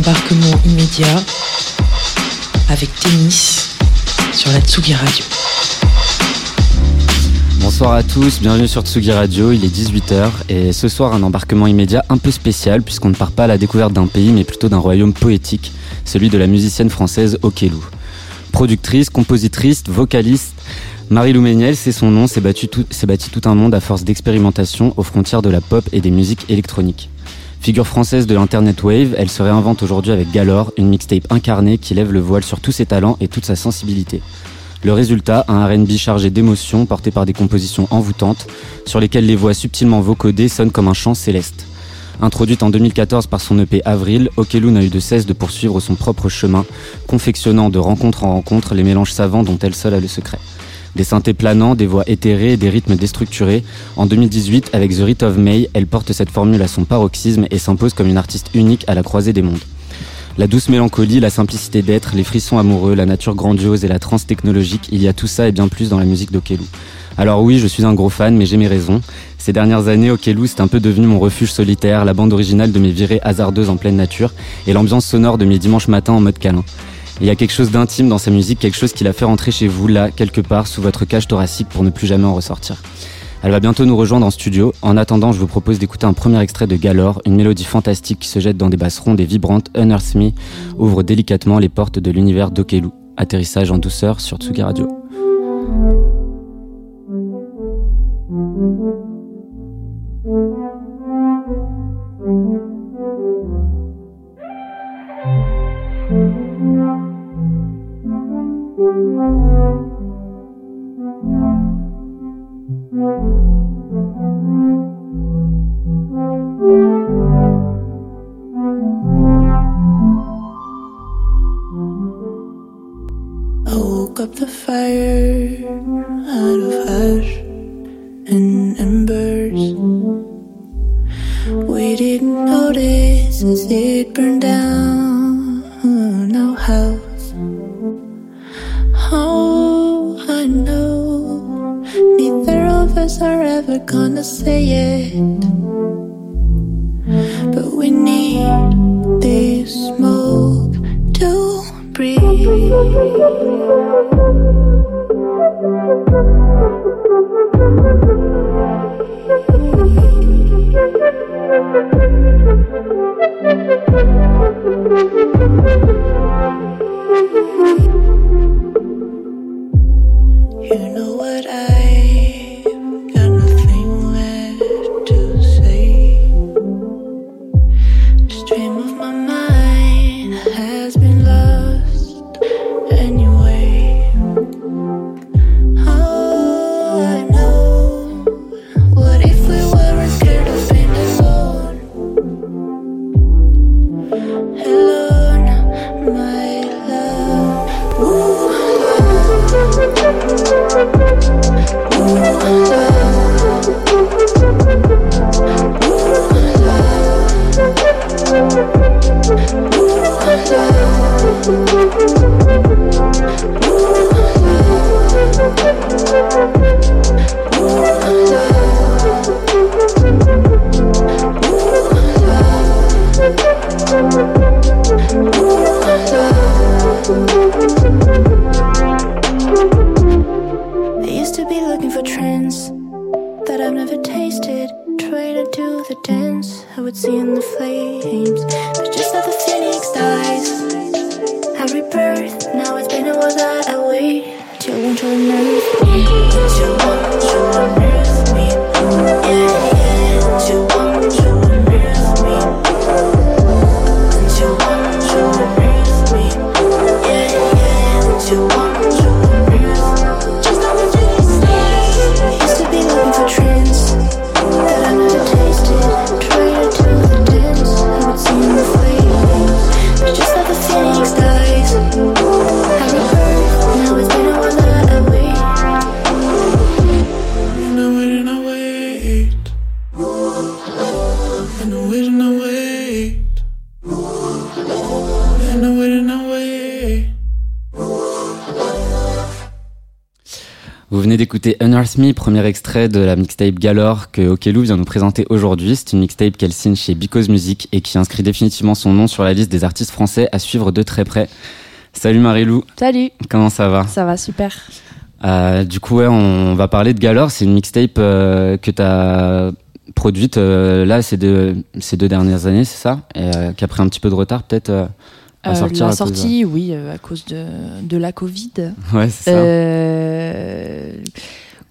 embarquement immédiat avec Tennis sur la Tsugi Radio. Bonsoir à tous, bienvenue sur Tsugi Radio, il est 18h et ce soir un embarquement immédiat un peu spécial puisqu'on ne part pas à la découverte d'un pays mais plutôt d'un royaume poétique, celui de la musicienne française Okelou. Productrice, compositrice, vocaliste, Marie-Lou Méniel, c'est son nom, s'est bâti tout un monde à force d'expérimentation aux frontières de la pop et des musiques électroniques. Figure française de l'Internet Wave, elle se réinvente aujourd'hui avec Galore, une mixtape incarnée qui lève le voile sur tous ses talents et toute sa sensibilité. Le résultat, un RB chargé d'émotions porté par des compositions envoûtantes, sur lesquelles les voix subtilement vocodées sonnent comme un chant céleste. Introduite en 2014 par son EP Avril, Okelou n'a eu de cesse de poursuivre son propre chemin, confectionnant de rencontre en rencontre les mélanges savants dont elle seule a le secret. Des synthés planants, des voix éthérées et des rythmes déstructurés. En 2018, avec The Rite of May, elle porte cette formule à son paroxysme et s'impose comme une artiste unique à la croisée des mondes. La douce mélancolie, la simplicité d'être, les frissons amoureux, la nature grandiose et la trance technologique, il y a tout ça et bien plus dans la musique d'Okelou. Alors oui, je suis un gros fan, mais j'ai mes raisons. Ces dernières années, Okelou, c'est un peu devenu mon refuge solitaire, la bande originale de mes virées hasardeuses en pleine nature et l'ambiance sonore de mes dimanches matins en mode câlin. Il y a quelque chose d'intime dans sa musique, quelque chose qui la fait rentrer chez vous, là, quelque part, sous votre cage thoracique pour ne plus jamais en ressortir. Elle va bientôt nous rejoindre en studio. En attendant, je vous propose d'écouter un premier extrait de Galore, une mélodie fantastique qui se jette dans des basses rondes et vibrantes. Unearth Me ouvre délicatement les portes de l'univers d'Okelu. Atterrissage en douceur sur Tsugi Radio. We didn't notice as it burned down no house. Oh, I know neither of us are ever gonna say it, but we need this smoke to breathe. Premier extrait de la mixtape Galore que Okelou vient nous présenter aujourd'hui. C'est une mixtape qu'elle signe chez Because Music et qui inscrit définitivement son nom sur la liste des artistes français à suivre de très près. Salut Marilou. Salut. Comment ça va? Ça va super. Euh, du coup, ouais, on va parler de Galore. C'est une mixtape euh, que tu as produite euh, là ces deux, ces deux dernières années, c'est ça? Et qui a pris un petit peu de retard peut-être à sortir La sortie, oui, à cause de, de la Covid. Ouais, c'est ça.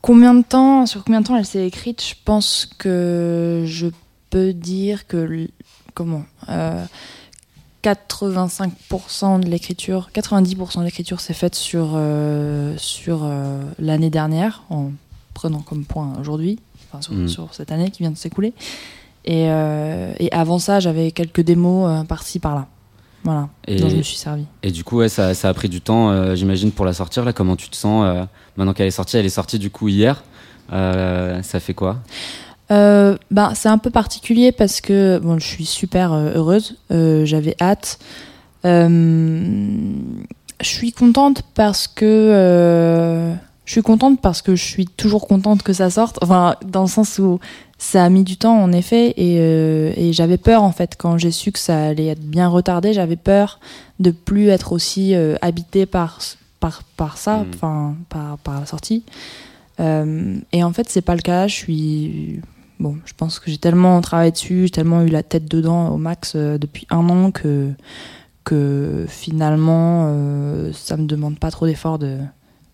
Combien de temps, sur combien de temps elle s'est écrite Je pense que je peux dire que comment 85% de l'écriture, 90% de l'écriture s'est faite sur, euh, sur euh, l'année dernière, en prenant comme point aujourd'hui, enfin sur, mm. sur, cette année qui vient de s'écouler. Et, euh, et, avant ça, j'avais quelques démos par-ci, par-là. Voilà, et, dont je me suis servi. Et du coup, ouais, ça, ça a pris du temps, j'imagine, pour la sortir. Là, comment tu te sens maintenant qu'elle est sortie? Elle est sortie du coup hier. ça fait quoi? Euh, ben, c'est un peu particulier parce que bon, je suis super euh, heureuse, euh, j'avais hâte. Euh, je suis contente parce que je suis contente parce que je suis toujours contente que ça sorte. Enfin, dans le sens où ça a mis du temps en effet et, et j'avais peur en fait quand j'ai su que ça allait être bien retardé. J'avais peur de plus être aussi habitée par par par ça, mmh. enfin par par la sortie. et en fait, c'est pas le cas. Je suis bon, je pense que j'ai tellement travaillé dessus, j'ai tellement eu la tête dedans au max euh, depuis un an que, que finalement, euh, ça me demande pas trop d'efforts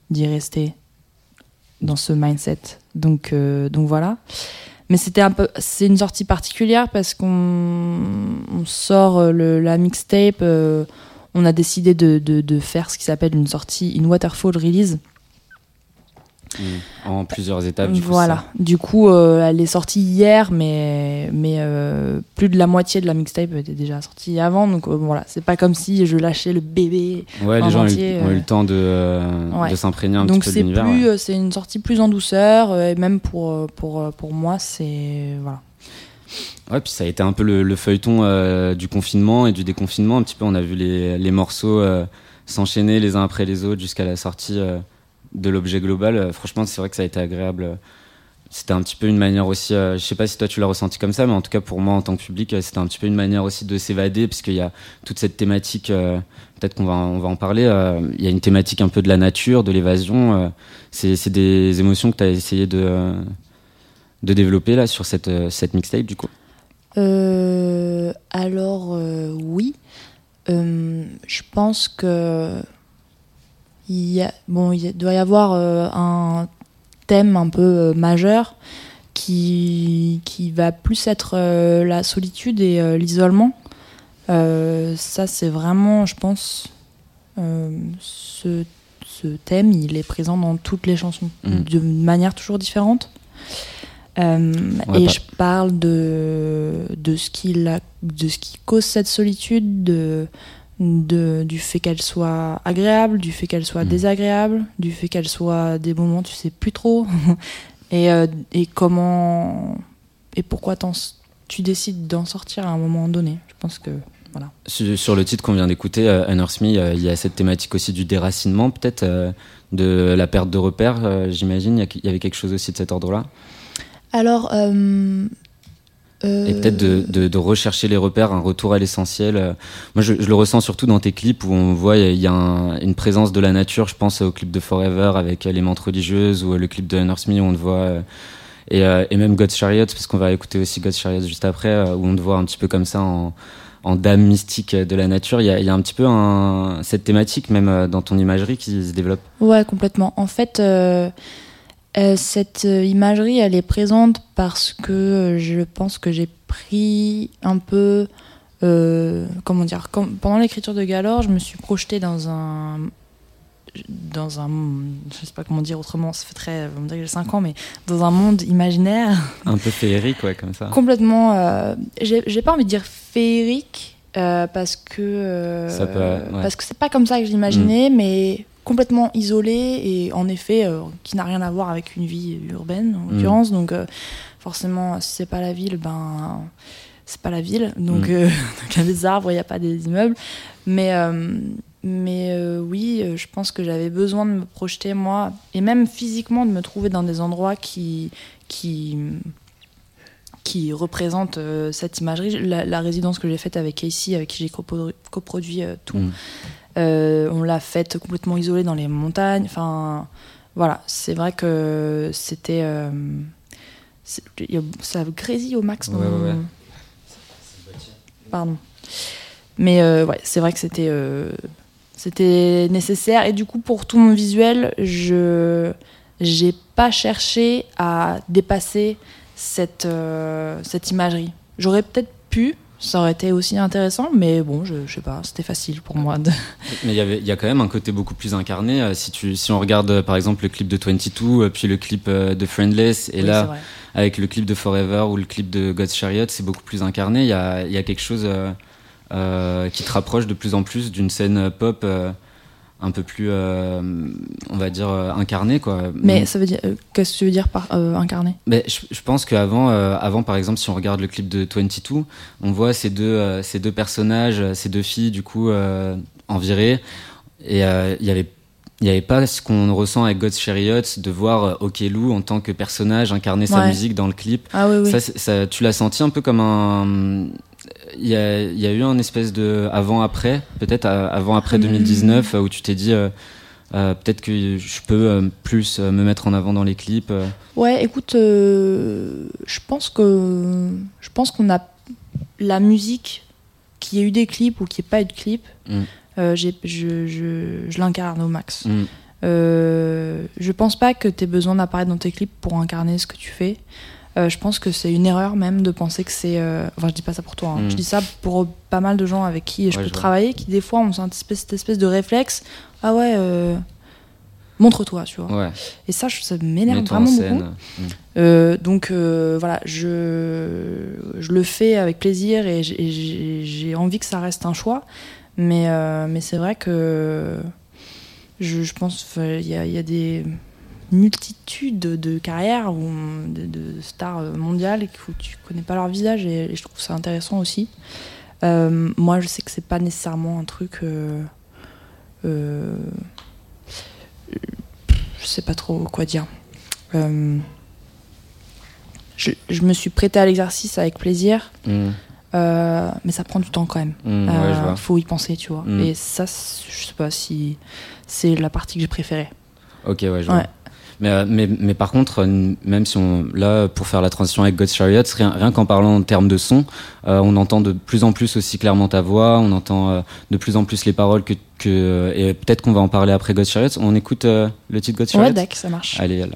d'y rester dans ce mindset. Donc, euh, donc voilà. Mais c'était un peu, c'est une sortie particulière parce qu'on sort le, la mixtape. on a décidé de, de, de faire ce qui s'appelle une sortie, une waterfall release. Mmh. En plusieurs étapes. Du voilà. du coup, euh, elle est sortie hier, mais, mais euh, plus de la moitié de la mixtape était déjà sortie avant. Donc euh, voilà, c'est pas comme si je lâchais le bébé. Ouais, les gens ont eu, le temps de, de s'imprégner un petit peu de l'univers. Donc c'est c'est une sortie plus en douceur, et même pour, pour, pour moi, c'est. Voilà. Ouais, puis ça a été un peu le, feuilleton du confinement et du déconfinement. Un petit peu, on a vu les, les morceaux s'enchaîner les uns après les autres jusqu'à la sortie de l'objet global. Euh, franchement, c'est vrai que ça a été agréable. C'était un petit peu une manière aussi, euh, je sais pas si toi tu l'as ressenti comme ça, mais en tout cas pour moi en tant que public, euh, c'était un petit peu une manière aussi de s'évader, puisqu'il y a toute cette thématique, peut-être qu'on va, on va en parler, il y a une thématique un peu de la nature, de l'évasion. c'est des émotions que tu as essayé de, de développer là sur cette, cette mixtape du coup? Alors oui, je pense que il, bon, il doit y avoir euh, un thème un peu euh, majeur qui, qui va plus être euh, la solitude et l'isolement. ça, c'est vraiment, je pense, ce, ce, thème, il est présent dans toutes les chansons, mmh. de manière toujours différente. et je parle de, de, ce qui la, de ce qui cause cette solitude, de, de, du fait qu'elle soit agréable, du fait qu'elle soit mm. désagréable, du fait qu'elle soit des moments tu sais plus trop, et, euh, et comment et pourquoi tu décides d'en sortir à un moment donné. Je pense que voilà. Sur, le titre qu'on vient d'écouter, euh, Unearth Me, euh, il y a cette thématique aussi du déracinement, peut-être euh, de la perte de repères, j'imagine. Il y avait quelque chose aussi de cet ordre-là. Alors, et peut-être de, de, rechercher les repères, un retour à l'essentiel. Moi, je, le ressens surtout dans tes clips où on voit il y a une présence de la nature. Je pense au clip de Forever avec les montres religieuses ou le clip de Nurse Me où on te voit. Euh, et, euh, et même God's Chariot, parce qu'on va écouter aussi God's Chariot juste après, euh, où on te voit un petit peu comme ça en, en dame mystique de la nature. Il y a, il y a un petit peu un, cette thématique même dans ton imagerie qui se développe. Ouais, complètement. En fait, euh, cette euh, imagerie, elle est présente parce que euh, je pense que j'ai pris un peu, comment dire, pendant l'écriture de Galore, je me suis projetée dans un, dans un, je sais pas comment dire autrement, ça fait très, on dirait que j'ai 5 ans, mais dans un monde imaginaire. Un peu féerique, ouais, comme ça. Complètement, j'ai pas envie de dire féerique, parce que, parce que c'est pas comme ça que j'imaginais, mm. mais complètement isolé et en effet euh, qui n'a rien à voir avec une vie urbaine en mm. l'occurrence. Donc euh, forcément, si c'est pas la ville, ben c'est pas la ville. Donc, mm. euh, il y a des arbres, il n'y a pas des immeubles. Mais, mais oui, je pense que j'avais besoin de me projeter moi, et même physiquement de me trouver dans des endroits qui qui qui représentent euh, cette imagerie. La, la résidence que j'ai faite avec Casey, avec qui j'ai coprodu- coproduit tout, Mm. Euh, on l'a faite complètement isolée dans les montagnes. Enfin, voilà, c'est vrai que c'était. euh, ça grésille au max. Ouais, ouais, ouais. Pardon. Mais euh, ouais, c'est vrai que c'était euh, c'était nécessaire. Et du coup, pour tout mon visuel, je j'ai pas cherché à dépasser cette, euh, cette imagerie. J'aurais peut-être pu, ça aurait été aussi intéressant, mais bon, je, je sais pas, c'était facile pour moi. De... Mais il y a quand même un côté beaucoup plus incarné. euh, Si, tu, si on regarde euh, par exemple le clip de 22, euh, puis le clip de Friendless, et Oui, là, avec le clip de Forever ou le clip de God's Chariot, c'est beaucoup plus incarné. Il y a, y a quelque chose qui te rapproche de plus en plus d'une scène pop un peu plus, euh, on va dire, euh, incarnée. Quoi. Mais ça veut dire, euh, qu'est-ce que tu veux dire par incarné? Mais je, je pense qu'avant, avant, par exemple, si on regarde le clip de 22, on voit ces deux, ces deux personnages, ces deux filles, du coup, en virée. Et il y avait il n'y avait pas ce qu'on ressent avec God's Chariot, de voir Okelou en tant que personnage incarner sa musique dans le clip. Ah oui, oui. Ça, tu l'as senti un peu comme un. Il y a, il y a eu un espèce de avant-après, peut-être euh, avant-après Hmm. 2019, euh, où tu t'es dit euh, peut-être que je peux euh, plus euh, me mettre en avant dans les clips. Ouais, écoute, je pense que je pense qu'on a la musique qui ait eu des clips ou qui ait pas eu de clips. Mm. je, je, je l'incarne au max. Mm. Je pense pas que tu aies besoin d'apparaître dans tes clips pour incarner ce que tu fais. Euh, je pense que c'est une erreur même de penser que c'est. euh, Enfin, je dis pas ça pour toi. hein. Mm. Je dis ça pour pas mal de gens avec qui je Ouais, peux je travailler, qui des fois ont cette espèce, cette espèce de réflexe. Ah ouais, euh, montre-toi, tu vois. Ouais, Et ça, je- ça m'énerve vraiment beaucoup. Mm. Euh, donc voilà, je, je le fais avec plaisir et j'ai- envie que ça reste un choix. Mais, mais c'est vrai que je, je pense qu'il y a, il y a des multitudes de carrières ou de, de stars mondiales et où tu connais pas leur visage et, et je trouve ça intéressant aussi. Euh, moi, je sais que c'est pas nécessairement un truc. euh, euh, je sais pas trop quoi dire. Euh, je, je me suis prêtée à l'exercice avec plaisir, Mm. euh, mais ça prend du temps quand même. Mm, ouais, Euh, vois. faut y penser, tu vois. Mm. Et ça, je sais pas si c'est la partie que j'ai préférée. Ok, ouais, je. Ouais. Mais, euh, mais, mais par contre, euh, même si on, là, pour faire la transition avec God's Chariot, rien, rien qu'en parlant en termes de son, euh, on entend de plus en plus aussi clairement ta voix, on entend euh, de plus en plus les paroles que, que et peut-être qu'on va en parler après God's Chariot. On écoute euh, le titre God's Chariot Ouais, ça marche. Allez, là.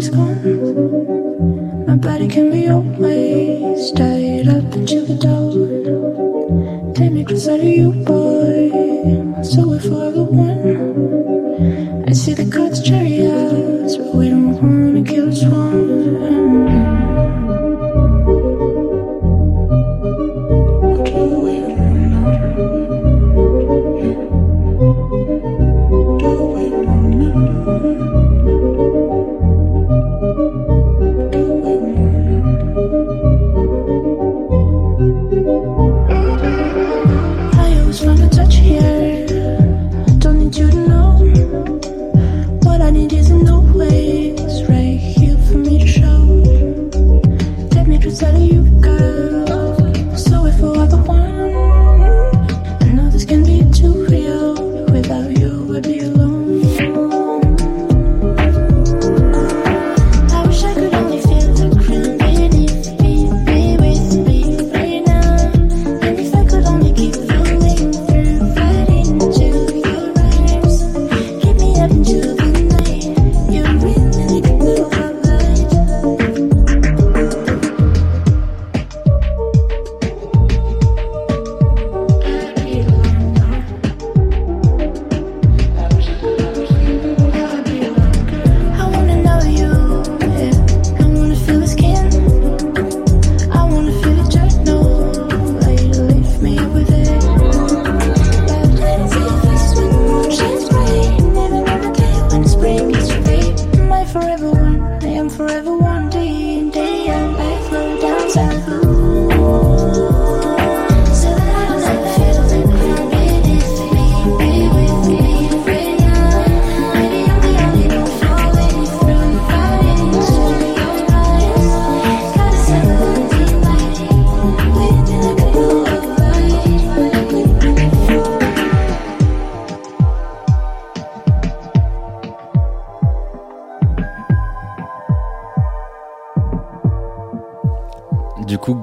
Everybody's gone. My body can be always tied up into the dawn. Take me closer to you, boy. So we're forever one. I see the gods' chariots, but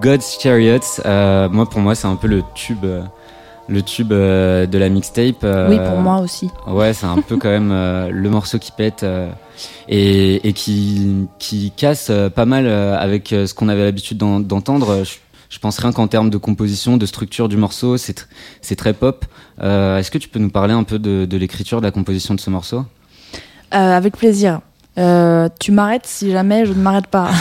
God's Chariots, euh, moi pour moi c'est un peu le tube, euh, le tube euh, de la mixtape. euh, Oui, pour moi aussi. Ouais, c'est un peu quand même le morceau qui pète et, et qui, qui casse pas mal avec ce qu'on avait l'habitude d'en- d'entendre. Je, je pense rien qu'en termes de composition, de structure du morceau, c'est tr- c'est très pop. Est-ce que tu peux nous parler un peu de, de l'écriture, de la composition de ce morceau? Avec plaisir. Tu m'arrêtes si jamais je ne m'arrête pas.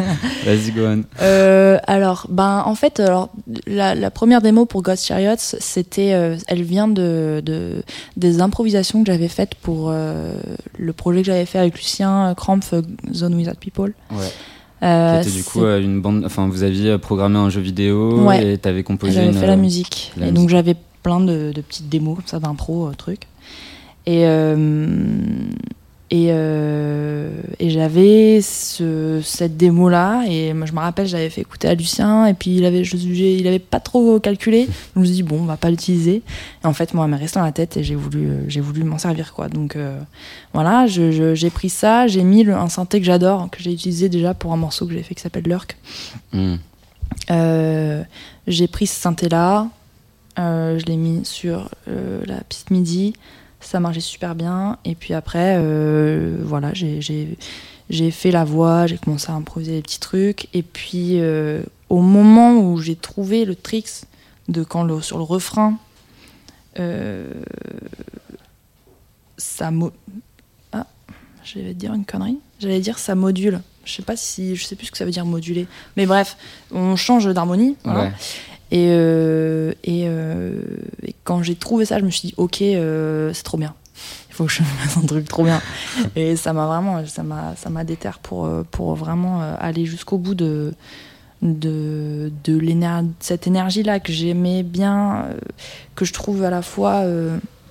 Vas-y, go on. Euh, alors, ben, en fait, alors, la, la première démo pour Ghost Chariots, c'était, euh, elle vient de, de des improvisations que j'avais faites pour euh, le projet que j'avais fait avec Lucien Krampf, euh, Zone Without People. Ouais. Euh, Qui était du coup une bande. Enfin, vous aviez programmé un jeu vidéo Ouais. et t'avais composé J'avais une. fait la musique. la et donc j'avais plein de, de petites démos comme ça d'impro, euh, trucs. Et, euh, et, euh, et j'avais ce, cette démo-là. Et moi, je me rappelle, j'avais fait écouter à Lucien. Et puis il avait, je, il avait pas trop calculé. Donc je me suis dit, bon, on va pas l'utiliser. Et en fait, moi, elle m'est restée dans la tête et j'ai voulu, j'ai voulu m'en servir. quoi. Donc euh, voilà, je- je- j'ai pris ça. J'ai mis le, un synthé que j'adore, que j'ai utilisé déjà pour un morceau que j'ai fait qui s'appelle Lurk. hmm. Euh, j'ai pris ce synthé-là, je l'ai mis sur la piste MIDI, ça marchait super bien. Et puis après, euh, voilà, j'ai- fait la voix, j'ai commencé à improviser des petits trucs. Et puis, euh, au moment où j'ai trouvé le tricks de quand sur le refrain, euh, ça mo- Ah, j'allais dire une connerie. J'allais dire ça module. Je sais pas si, je sais plus ce que ça veut dire moduler. Mais bref, on change d'harmonie. Et, euh, et, euh, et quand j'ai trouvé ça, je me suis dit, ok, euh, c'est trop bien. Il faut que je fasse un truc trop bien. Et ça m'a vraiment, ça m'a, ça m'a déter pour, pour vraiment aller jusqu'au bout de, de, de l'éner- cette énergie-là que j'aimais bien, que je trouve à la fois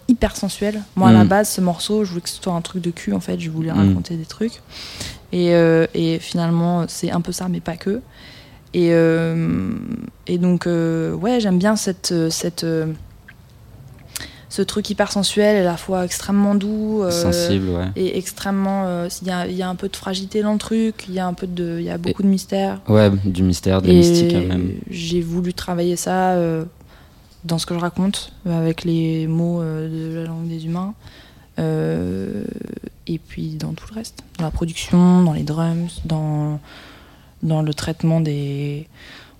hyper sensuelle. Moi, à la Mm. base, ce morceau, je voulais que ce soit un truc de cul, en fait. Je voulais Mm. raconter des trucs. Et, et finalement, c'est un peu ça, mais pas que. Et, euh, et donc, euh, ouais, j'aime bien cette, euh, cette, euh, ce truc hyper sensuel et à la fois extrêmement doux. euh, Sensible, ouais. Et extrêmement. euh, Il y, a, il y a un peu de fragilité dans le truc, il y a, un peu de, il y a beaucoup de mystère. Ouais, du mystère, de la Et mystique hein, même. J'ai voulu travailler ça euh, dans ce que je raconte, euh, avec les mots euh, de la langue des humains. Euh, et puis dans tout le reste. Dans la production, dans les drums, dans, dans le traitement des,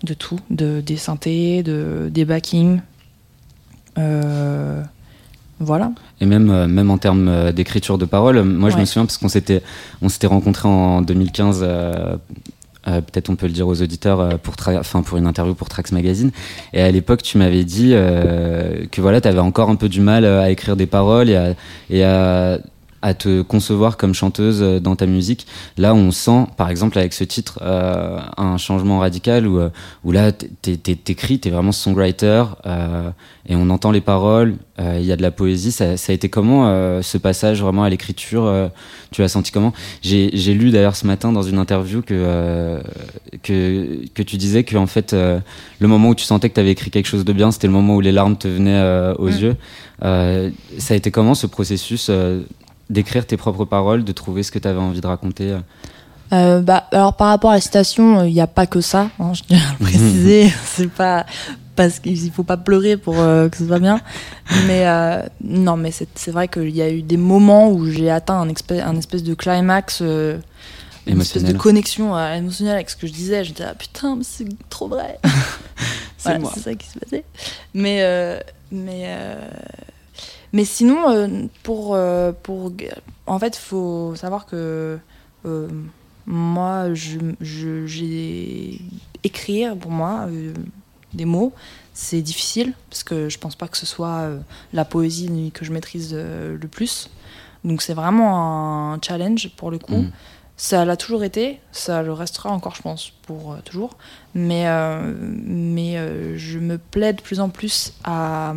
de tout, de, des synthés, de, des backings. Euh, voilà. Et même, euh, même en termes euh, d'écriture de paroles, moi je me souviens parce qu'on s'était, on s'était rencontrés en 2015, euh, euh, peut-être on peut le dire aux auditeurs, euh, pour, enfin, pour une interview pour Trax Magazine. Et à l'époque, tu m'avais dit euh, que voilà, tu avais encore un peu du mal à écrire des paroles et à, et à, à te concevoir comme chanteuse euh, dans ta musique. Là, on sent, par exemple, avec ce titre, euh, un changement radical où, euh, où là, t'écris, t'es vraiment songwriter euh, et on entend les paroles, euh, il y a de la poésie. Ça, ça a été comment ce passage vraiment à l'écriture Tu l'as senti comment? J'ai lu d'ailleurs ce matin dans une interview que, que, que tu disais que en fait, le moment où tu sentais que tu avais écrit quelque chose de bien, c'était le moment où les larmes te venaient aux Mm. yeux. Ça a été comment ce processus d'écrire tes propres paroles, de trouver ce que tu avais envie de raconter euh Euh, bah, alors par rapport à la citation, il n'y a pas que ça, hein, je tiens à le préciser. c'est pas parce qu'il faut pas pleurer pour euh, que ce soit bien. Mais euh, non, mais c'est vrai qu'il y a eu des moments où j'ai atteint un, espèce, un espèce de climax, euh, une espèce de connexion euh, émotionnelle avec ce que je disais. J'étais là, putain, mais c'est trop vrai. C'est Voilà, ça qui se passait. Mais, euh, mais, euh, mais sinon, euh, pour, euh, pour. En fait, il faut savoir que euh, moi, je, je- j'ai. Écrire, pour moi, euh, des mots, c'est difficile, parce que je pense pas que ce soit euh, la poésie que je maîtrise euh, le plus. Donc, c'est vraiment un challenge pour le coup. Mm. Ça l'a toujours été, ça le restera encore, je pense, pour toujours. Mais, mais je me plais de plus en plus à,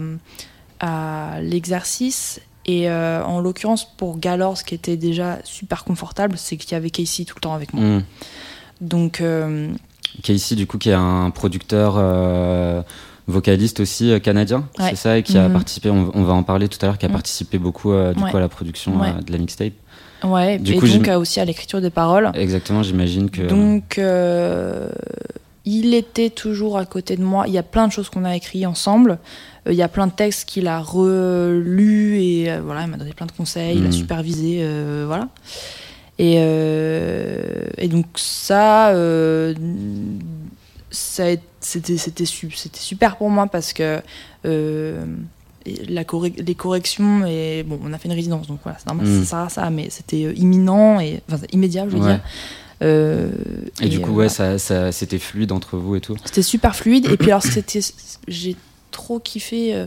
à l'exercice. Et euh, en l'occurrence, pour Galore, ce qui était déjà super confortable, c'est qu'il y avait Casey tout le temps avec moi. Mm. Donc, euh, Casey, du coup, qui est un producteur euh, vocaliste aussi euh, canadien, Ouais. c'est ça, et qui a Mhm. participé, on, on va en parler tout à l'heure, qui a Mhm. participé beaucoup du Ouais. coup à la production Ouais. de la mixtape. ouais, Du et coup, donc aussi à l'écriture des paroles. Exactement, j'imagine que. Donc, il était toujours à côté de moi. Il y a plein de choses qu'on a écrites ensemble. Euh, il y a plein de textes qu'il a relus et euh, voilà, il m'a donné plein de conseils, il a Mhm. supervisé, euh, voilà. Et, et donc ça, c'était c'était su- c'était super pour moi parce que la correc- les corrections et bon, on a fait une résidence donc voilà, c'est normal, Mhm. ça sert à ça, mais c'était imminent et enfin immédiat, je veux Ouais. dire. Euh, Et, du euh, coup, ouais, voilà. ça, ça, c'était fluide entre vous et tout. C'était super fluide. Et puis alors, c'était, j'ai trop kiffé. euh,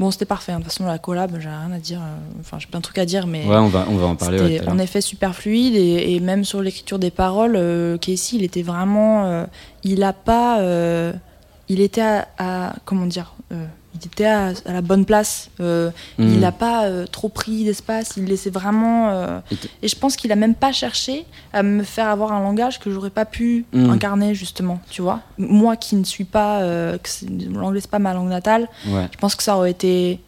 Bon, c'était parfait. hein. De toute façon, la collab, j'ai rien à dire. euh, Enfin, j'ai plein de trucs à dire, mais Ouais, on va, on va en parler. ouais, en effet super fluide. Et, et même sur l'écriture des paroles, euh, Casey, il était vraiment. euh, il a pas. euh, il était à, à- comment dire Il était à, à la bonne place. euh. Il n'a pas euh, trop pris d'espace. Il laissait vraiment. euh, Et je pense qu'il a même pas cherché à me faire avoir un langage que j'aurais pas pu Mm. incarner justement. Tu vois, moi qui ne suis pas, l'anglais c'est pas ma langue natale, Ouais. je pense que ça aurait été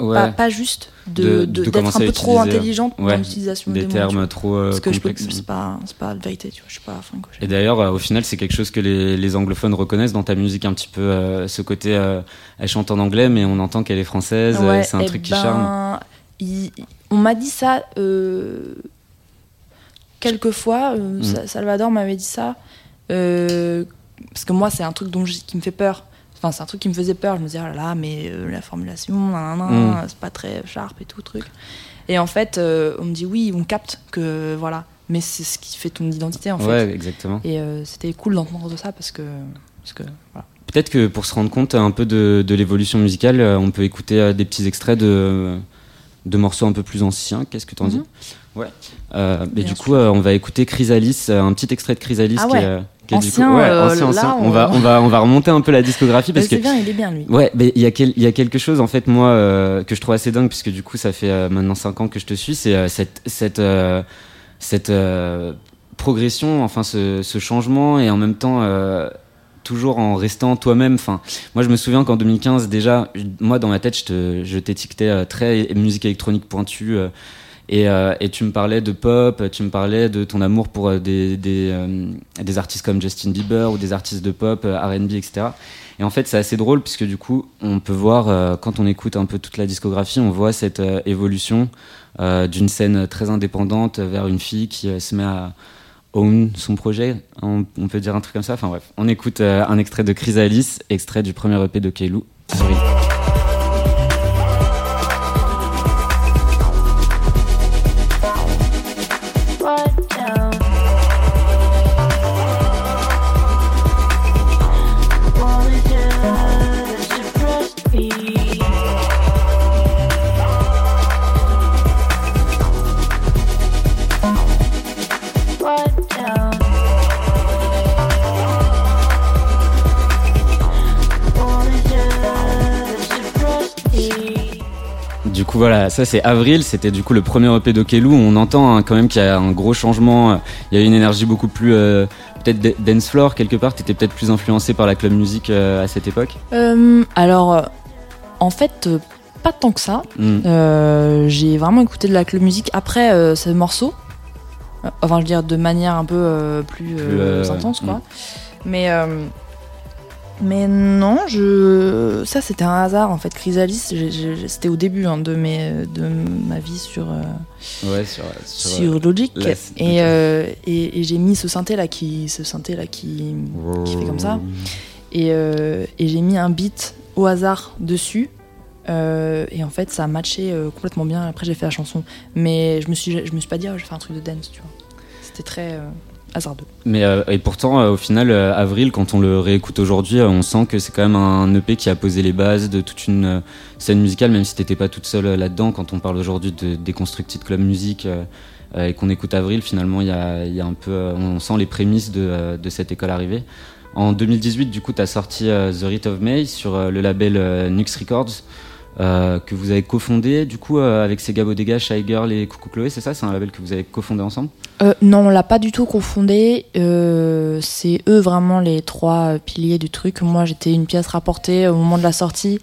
Ouais. pas, pas juste De- d'être un peu trop intelligente ouais, dans l'utilisation des des, mots. termes vois. trop euh, Parce que je peux, complexes. c'est pas, c'est pas la vérité. Tu vois, je suis pas franco Et d'ailleurs, euh, au final, c'est quelque chose que les, les anglophones reconnaissent dans ta musique un petit peu, euh, ce côté, euh, elle chante en anglais, mais on entend qu'elle est française, Ouais, c'est un eh truc qui ben, charme. il- on m'a dit ça quelques fois. Mm. Sa- Salvador m'avait dit ça. parce que moi, c'est un truc dont je- qui me fait peur. Enfin, c'est un truc qui me faisait peur. Je me disais, oh là là, mais euh, la formulation, Mm. c'est pas très sharp et tout, truc. Et en fait, euh, on me dit, oui, on capte que voilà. Mais c'est ce qui fait ton identité, en fait. Ouais, exactement. Et euh, c'était cool d'entendre ça parce que. Parce que voilà. Peut-être que pour se rendre compte un peu de, de l'évolution musicale, on peut écouter des petits extraits de, de morceaux un peu plus anciens. Qu'est-ce que t'en dis? Mhm. Ouais. Mais du sûr. coup, on va écouter Chrysalis, un petit extrait de Chrysalis Ah qui ouais. est, qui est du Ancien, coup, ouais, euh, ancien, là, on- On va, on va, on va remonter un peu la discographie parce que bien, il est bien, lui. Ouais, mais il y, a quel- il y a quelque chose en fait moi euh, que je trouve assez dingue puisque du coup ça fait euh, maintenant 5 ans que je te suis, c'est cette cette cette progression, enfin ce, ce changement et en même temps toujours en restant toi-même. Enfin, moi je me souviens qu'en 2015 déjà, moi dans ma tête je t'étiquetais euh, très musique électronique pointue. euh, et, euh, et tu me parlais de pop, tu me parlais de ton amour pour euh, des, des, euh, des artistes comme Justin Bieber ou des artistes de pop, euh, RB, etc. Et en fait, c'est assez drôle puisque du coup, on peut voir, euh, quand on écoute un peu toute la discographie, on voit cette euh, évolution d'une scène très indépendante vers une fille qui se met à own son projet. On, peut dire un truc comme ça. Enfin bref, on écoute un extrait de Chrysalis, extrait du premier EP de Keilou. Voilà, ça c'est Avril, c'était du coup le premier EP de Keilou. On entend hein, quand même qu'il y a un gros changement. Il y a une énergie beaucoup plus euh, peut-être da- dance floor quelque part. T'étais peut-être plus influencé par la club musique euh, à cette époque? Euh, alors, euh, en fait, euh, pas tant que ça. Hmm. Euh, j'ai vraiment écouté de la club musique après euh, ce morceau. Euh, Enfin, je veux dire, de manière un peu euh, plus, euh, euh, intense, quoi. mm. Mais, euh, mais non, je... ça c'était un hasard en fait. Chrysalis, c'était au début hein, de, mes, de ma vie sur, euh, Ouais, sur, sur, sur Logic. la- Et, euh, et, et j'ai mis ce synthé là qui, ce synthé là qui, qui fait comme ça. Et, euh, et j'ai mis un beat au hasard dessus. Euh, et en fait, ça a matché euh, complètement bien. Après, j'ai fait la chanson. Mais je me suis, je me suis pas dit, ah, je vais faire un truc de dance, tu vois. C'était très euh, hasardeux. Mais euh, et pourtant, euh, au final, euh, Avril, quand on le réécoute aujourd'hui, on sent que c'est quand même un EP qui a posé les bases de toute une scène musicale, même si t'étais pas toute seule là-dedans. Quand on parle aujourd'hui de Déconstructed Club Music et qu'on écoute Avril, finalement, y a, y a un peu, on sent les prémices de, cette école arrivée. En 2018, du coup, tu as sorti The Rite of May sur le label Nux Records. Euh, que vous avez cofondé du coup euh, avec Sega Bodega, Shy Girl et Coucou Chloé, c'est ça C'est un label que vous avez cofondé ensemble? Euh, non, on l'a pas du tout confondé. Euh, c'est eux vraiment les trois piliers du truc. Moi, j'étais une pièce rapportée au moment de la sortie.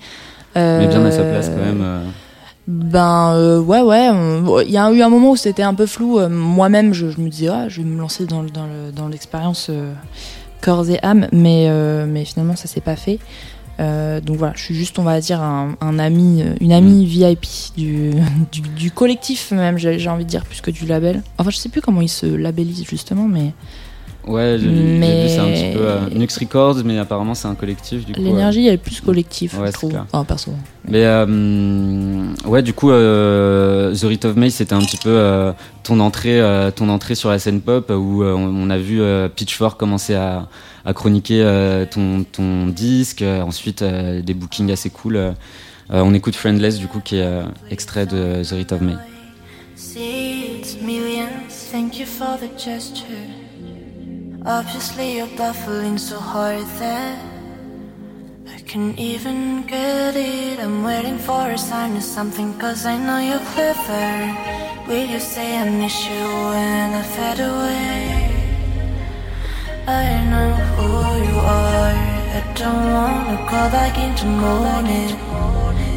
Mais bien à sa place quand même. Ben euh, ouais ouais, il y a eu un moment où c'était un peu flou. Moi-même, je, je me disais ah, je vais me lancer dans, le- dans le- dans l'expérience euh, corps et âme, mais, mais finalement ça s'est pas fait. Euh, donc voilà, je suis juste, on va dire, un, ami, une amie mm. VIP du, du, collectif même, j'ai envie de dire, plus que du label. Enfin, je sais plus comment ils se labellisent justement, mais Ouais, j'ai vu c'est un petit peu euh, Nux Records, mais apparemment c'est un collectif du coup. L'énergie elle est plus collective, je trouve. Enfin, perso. Mais euh, ouais, du coup, euh, The Rite of May, c'était un petit peu euh, ton entrée, ton entrée sur la scène pop où on a vu Pitchfork commencer à, à chroniquer ton, ton disque, ensuite des bookings assez cool. on écoute Friendless du coup qui est extrait de The Rite of May. Thank you for the gesture. Obviously you're buffering so hard that I can even get it. I'm waiting for a sign or something cause I know you're clever. Will you say I miss you when I fade away? I know who you are. I don't wanna go back in into morning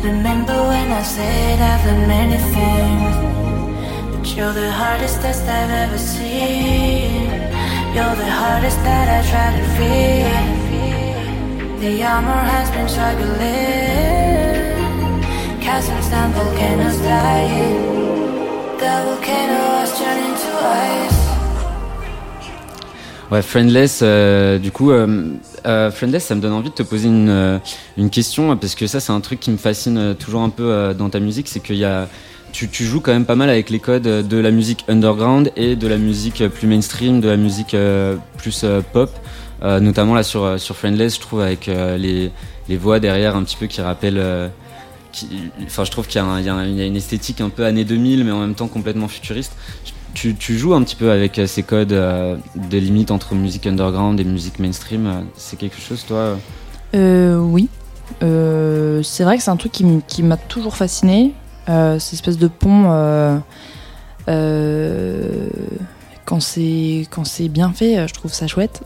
Remember when I said I've done many things But you're the hardest test I've ever seen You're the hardest that I try to free. The armor has been struggling. Castles down, volcanoes dying. The volcano was turning to ice. Ouais, Friendless, euh, du coup, euh, euh, Friendless, ça me donne envie de te poser une, euh, une question, parce que ça, c'est un truc qui me fascine toujours un peu euh, dans ta musique, c'est qu'il y a tu, joues quand même pas mal avec les codes de la musique underground et de la musique plus mainstream, de la musique euh, plus euh, pop. Euh, notamment là sur, sur Friendless, je trouve avec les, les, voix derrière un petit peu qui rappellent. Enfin, je trouve qu'il y, a une esthétique un peu années 2000, mais en même temps complètement futuriste. Tu, joues un petit peu avec ces codes de limite entre musique underground et musique mainstream. C'est quelque chose, toi Oui. c'est vrai que c'est un truc qui m'a toujours fasciné. Euh, cette espèce de pont euh, euh, quand c'est quand c'est bien fait, je trouve ça chouette.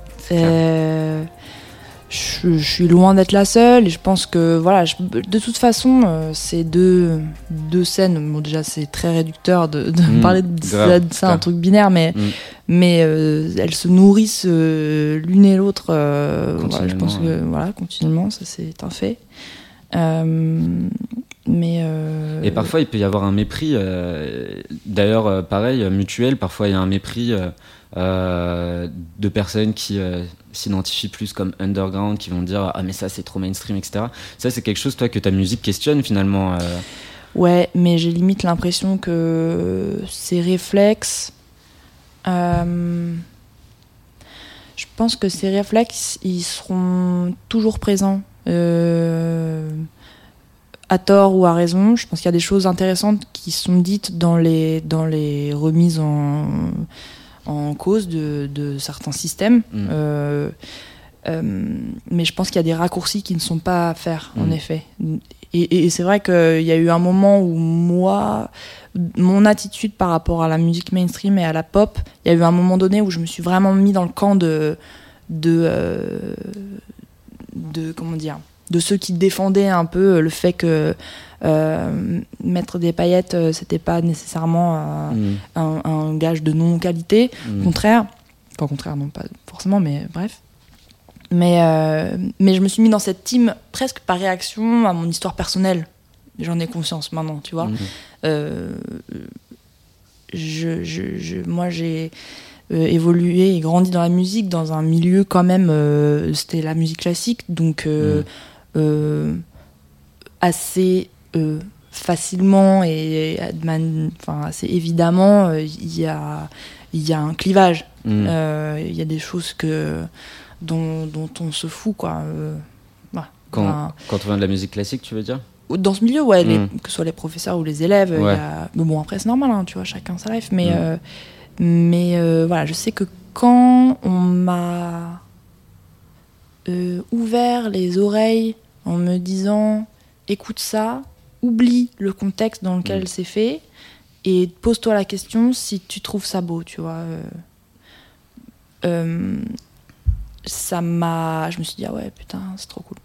Je, suis loin d'être la seule et je pense que voilà de toute façon ces deux, deux scènes bon déjà c'est très réducteur de, mmh, parler de ça, un truc binaire mais mmh. mais elles se nourrissent l'une et l'autre je pense que voilà continuellement ça c'est un fait mais euh, Et parfois, il peut y avoir un mépris. Euh, d'ailleurs, euh, pareil, mutuel, parfois il y a un mépris de personnes qui s'identifient plus comme underground, qui vont dire Ah, mais ça, c'est trop mainstream, etc. Ça, c'est quelque chose, toi, que ta musique questionne finalement. Ouais, mais j'ai limite l'impression que ces réflexes. je pense que ces réflexes, ils seront toujours présents. Euh, à tort ou à raison. Je pense qu'il y a des choses intéressantes qui sont dites dans les, dans les remises en, en cause de, de certains systèmes. Mm. Euh, euh, mais je pense qu'il y a des raccourcis qui ne sont pas à faire, en mm. effet. Et, et, c'est vrai qu'il y a eu un moment où moi, mon attitude par rapport à la musique mainstream et à la pop, il y a eu un moment donné où je me suis vraiment mis dans le camp de. de, euh, de comment dire de ceux qui défendaient un peu le fait que euh, mettre des paillettes, euh, c'était pas nécessairement mm. un, gage de non-qualité. Mm. Au contraire, pas au contraire, non, pas forcément, mais bref. Mais, euh, mais je me suis mis dans cette team presque par réaction à mon histoire personnelle. J'en ai conscience maintenant, tu vois. Mm. Je, je, moi, j'ai évolué et grandi dans la musique, dans un milieu quand même, c'était la musique classique, donc euh, assez euh, facilement et enfin, assez évidemment, euh, il y, a, y a un clivage. Mm. Il y a des choses que, dont, dont on se fout. Quoi. quand, quand on vient de la musique classique, tu veux dire? Dans ce milieu, ouais, mm. que ce soit les professeurs ou les élèves, y a... mais bon, après c'est normal, hein, tu vois, chacun sa life, mais, mm. Mais voilà, je sais que quand on m'a ouvert les oreilles en me disant écoute ça, oublie le contexte dans lequel mm. c'est fait et pose-toi la question si tu trouves ça beau, tu vois. Euh, euh, ça m'a. Je me suis dit, ah ouais, putain, c'est trop cool.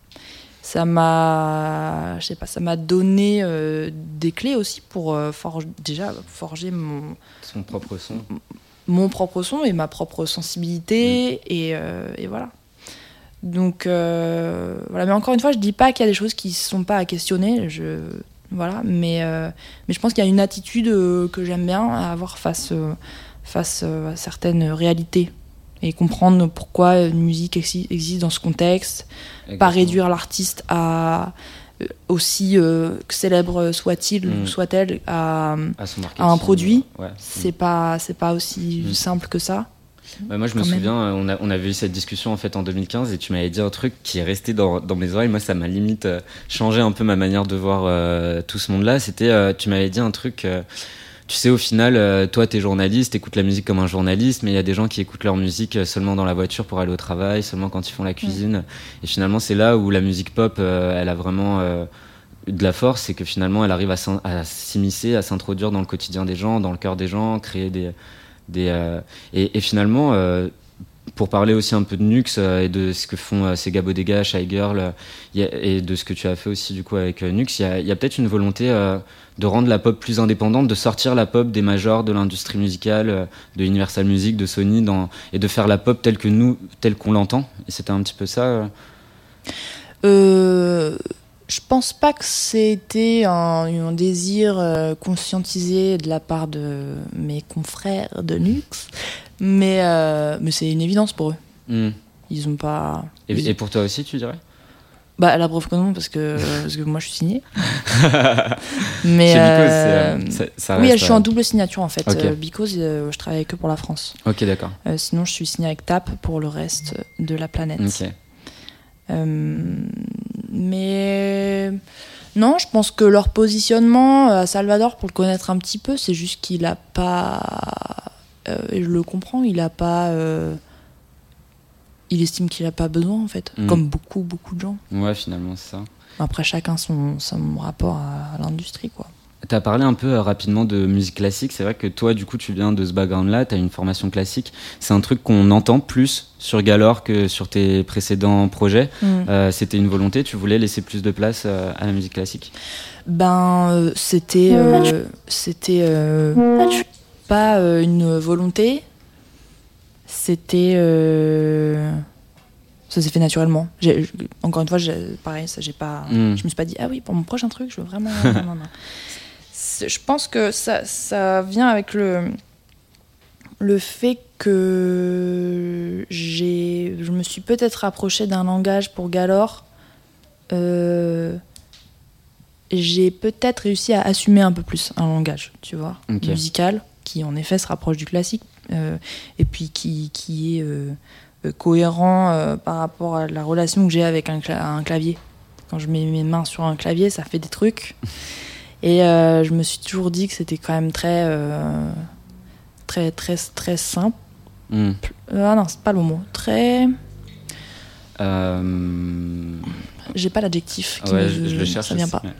Ça m'a. Je sais pas, ça m'a donné euh, des clés aussi pour forger, déjà forger mon. Son propre son mon propre son et ma propre sensibilité et, euh, et voilà. Donc euh, voilà, mais encore une fois, je dis pas qu'il y a des choses qui sont pas à questionner. Je voilà, mais euh, mais je pense qu'il y a une attitude euh, que j'aime bien à avoir face euh, face euh, à certaines réalités et comprendre pourquoi une musique exi- existe dans ce contexte, pas réduire l'artiste à euh, aussi euh, célèbre soit-il Mm. ou soit-elle à à, un produit. Ouais. c'est pas c'est pas aussi Mm. simple que ça. Ouais, moi, je me même. souviens, on, a, on avait eu cette discussion en fait en 2015 et tu m'avais dit un truc qui est resté dans, dans mes oreilles. Moi, ça m'a limite euh, changé un peu ma manière de voir euh, tout ce monde-là. C'était, euh, tu m'avais dit un truc. Tu sais, au final, euh, toi, t'es journaliste, t'écoutes la musique comme un journaliste, mais il y a des gens qui écoutent leur musique euh, seulement dans la voiture pour aller au travail, seulement quand ils font la cuisine. Et finalement, c'est là où la musique pop, euh, elle a vraiment de la force, c'est que finalement, elle arrive à s'immiscer, à s'introduire dans le quotidien des gens, dans le cœur des gens, créer des, des euh, et, et finalement. euh, pour parler aussi un peu de Nux euh, et de ce que font euh, ces Bodega, Shy Girl euh, et de ce que tu as fait aussi du coup avec euh, Nux, il y a, peut-être une volonté de rendre la pop plus indépendante, de sortir la pop des majors, de l'industrie musicale, de Universal Music, de Sony, et de faire la pop telle que nous, telle qu'on l'entend. C'était un petit peu ça. euh. Je pense pas que c'était un, un désir euh, conscientisé de la part de mes confrères de Nux, mais, euh, mais c'est une évidence pour eux. Hmm. Ils ont pas. Et, ils- et pour toi aussi, tu dirais? Bah, la preuve que non, parce que, parce que moi je suis signée. mais. Because, euh, ça- ça oui, reste, je suis en double signature en fait. Ok. Because, euh, je travaille que pour la France. Ok, d'accord. Sinon, je suis signée avec TAP pour le reste de la planète. Ok. Euh, mais non, je pense que leur positionnement euh, à Salvador, pour le connaître un petit peu, c'est juste qu'il a pas. euh, et je le comprends, il a pas. euh, il estime qu'il a pas besoin en fait, Mm. comme beaucoup beaucoup de gens. Ouais, finalement, c'est ça. Après, chacun son, son rapport à l'industrie quoi. Tu as parlé un peu euh, rapidement de musique classique. C'est vrai que toi, du coup, tu viens de ce background-là, tu as une formation classique. C'est un truc qu'on entend plus sur Galore que sur tes précédents projets. Euh, C'était une volonté, tu voulais laisser plus de place euh, à la musique classique? Ben, c'était c'était pas une volonté. C'était ça s'est fait naturellement. J'ai- encore une fois, j'ai- pareil, ça j'ai pas. Mm. Je me suis pas dit ah oui pour mon prochain truc, je veux vraiment. non, non, non. Je pense que ça ça vient avec le le fait que j'ai je me suis peut-être rapprochée d'un langage pour Galore. Euh, j'ai peut-être réussi à assumer un peu plus un langage, tu vois, musical, qui en effet se rapproche du classique, euh, et puis qui, qui est euh, cohérent par rapport à la relation que j'ai avec un, cla- un clavier. Quand je mets mes mains sur un clavier, ça fait des trucs. Et euh, je me suis toujours dit que c'était quand même très, euh, très, très, très simple. Hmm. Ah non, c'est pas le mot. Très. Euh, J'ai pas l'adjectif. qui ouais, me- je, le cherche. Ça vient pas. mais-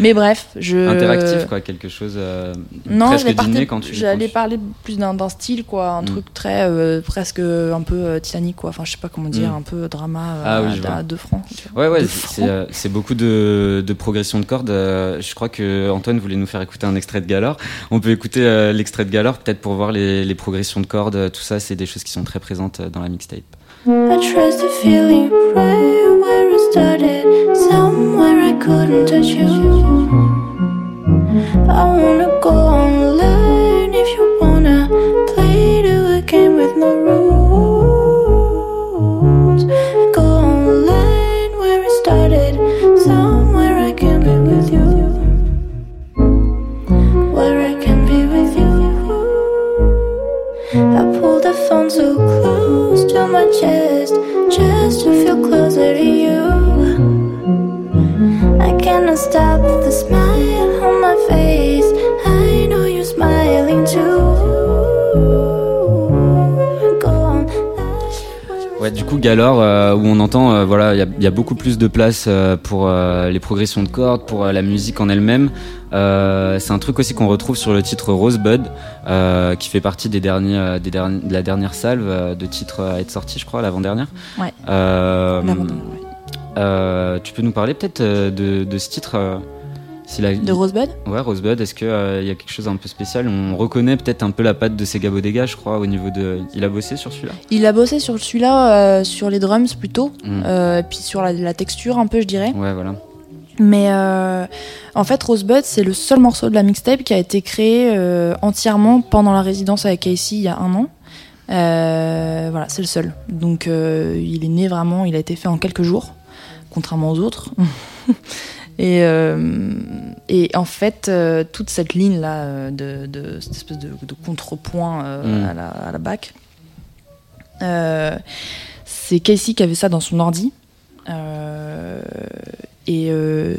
Mais bref, je. Interactif, quoi, quelque chose. euh, Non, j'allais parler, quand tu. j'allais quand tu- parler plus d'un, style, quoi, un Mm. truc très euh, presque un peu euh, Titanic, quoi. Enfin, je sais pas comment dire, Mm. un peu drama euh, Ah oui, à, deux francs. Ouais, ouais, c'est, beaucoup de, de progression de cordes. Je crois que Antoine voulait nous faire écouter un extrait de Galore. On peut écouter l'extrait de Galore, peut-être pour voir les, les progressions de cordes. Tout ça, c'est des choses qui sont très présentes dans la mixtape. I trust the feeling right where it started, somewhere I couldn't touch you. I wanna go online if you wanna play to a game with no rules. Go online where it started, somewhere I can be with you. Where I can be with you. I pulled the phone so close to my chest just to feel closer to you. I cannot stop the smile on my face. I know you're smiling too. Ouais, du coup, Galore, euh, où on entend, euh, voilà, il y a- il y, a beaucoup plus de place euh, pour les progressions de cordes, pour la musique en elle-même. C'est un truc aussi qu'on retrouve sur le titre Rosebud, qui fait partie des derniers, des derniers, de la dernière salve de titres à être sortis, je crois, l'avant-dernière. Ouais. Tu peux nous parler peut-être de, de ce titre Si la- De Rosebud Ouais, Rosebud, est-ce qu'il y a quelque chose un peu spécial? On reconnaît peut-être un peu la patte de Sega Bodega, je crois, au niveau de. Il a bossé sur celui-là? Il a bossé sur celui-là, euh, sur les drums plutôt, Mm. euh, puis sur la, la texture un peu, je dirais. Ouais, voilà. Mais euh, en fait, Rosebud, c'est le seul morceau de la mixtape qui a été créé euh, entièrement pendant la résidence avec Casey il y a un an. Euh, voilà, c'est le seul. Donc euh, il est né vraiment, il a été fait en quelques jours, contrairement aux autres. et, euh, et en fait, euh, toute cette ligne là euh, de, de cette espèce de, de contrepoint euh, Mm. à, la, à la bac, c'est Casey qui avait ça dans son ordi. Et, euh,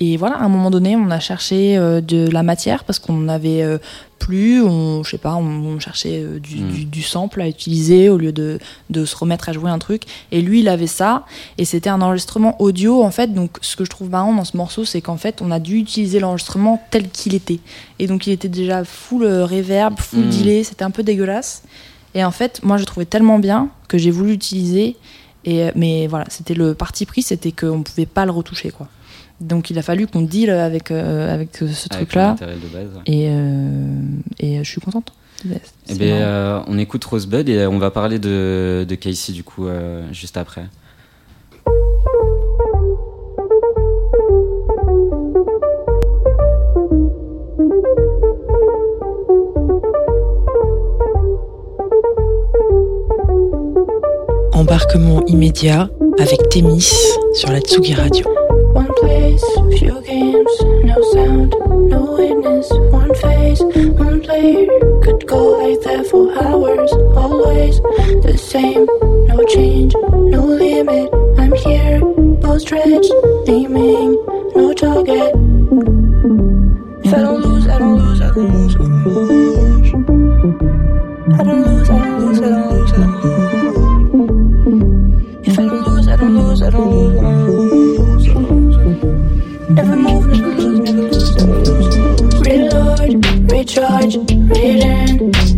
et voilà, à un moment donné, on a cherché euh, de la matière parce qu'on avait euh, plus, on, je sais pas, on, on cherchait euh, du, Mm. du, du sample à utiliser au lieu de, de se remettre à jouer un truc. Et lui, il avait ça, et c'était un enregistrement audio en fait. Donc, ce que je trouve marrant dans ce morceau, c'est qu'en fait, on a dû utiliser l'enregistrement tel qu'il était. Et donc, il était déjà full euh, reverb, full Mm. delay, c'était un peu dégueulasse. Et en fait, moi, je trouvais tellement bien que j'ai voulu l'utiliser. Et, mais voilà, c'était le parti pris, c'était qu'on pouvait pas le retoucher, quoi. Donc il a fallu qu'on deal avec, euh, avec euh, ce truc-là. matériel de base. ouais. Et, euh, et je suis contente. Eh euh, on écoute Rosebud et on va parler de, de Casey du coup euh, juste après. Embarquement immédiat avec Témis sur la Tsugi Radio. One place, few games, no sound, no witness. One face, one player could go like that for hours. Always the same, no change, no limit. I'm here, bow stretched, aiming, no target. If I don't lose, I don't lose, I don't lose, I don't lose. I don't lose, I don't lose, I don't lose, I don't lose. Never lose, never lose, never lose. Reload, recharge,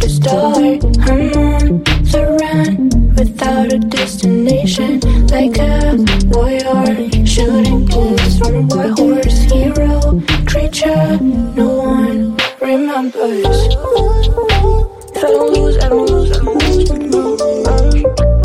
to start. I'm on the run without a destination. Like a warrior shooting a horse. Hero, creature, no one remembers. If I don't lose, I don't lose, I don't lose, I don't lose.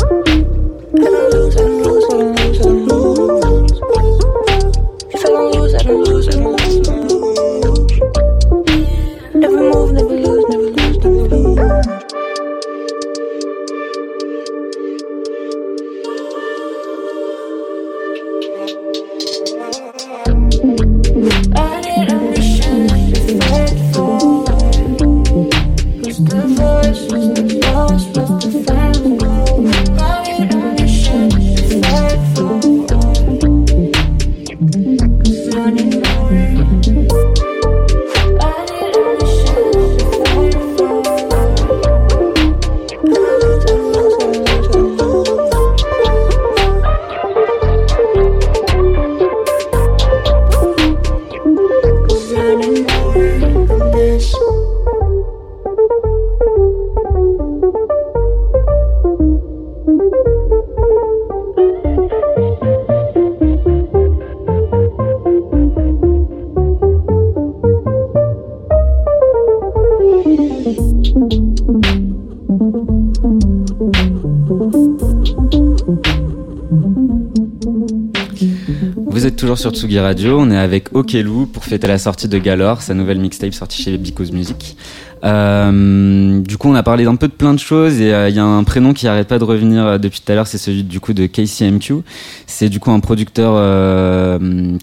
Toujours sur Tsugi Radio, on est avec Okelu pour fêter la sortie de Galore, sa nouvelle mixtape sortie chez Because Music. Euh, du coup, on a parlé d'un peu de plein de choses et euh, il y a un prénom qui arrête pas de revenir euh, depuis tout à l'heure, c'est celui du coup de KCMQ. C'est du coup un producteur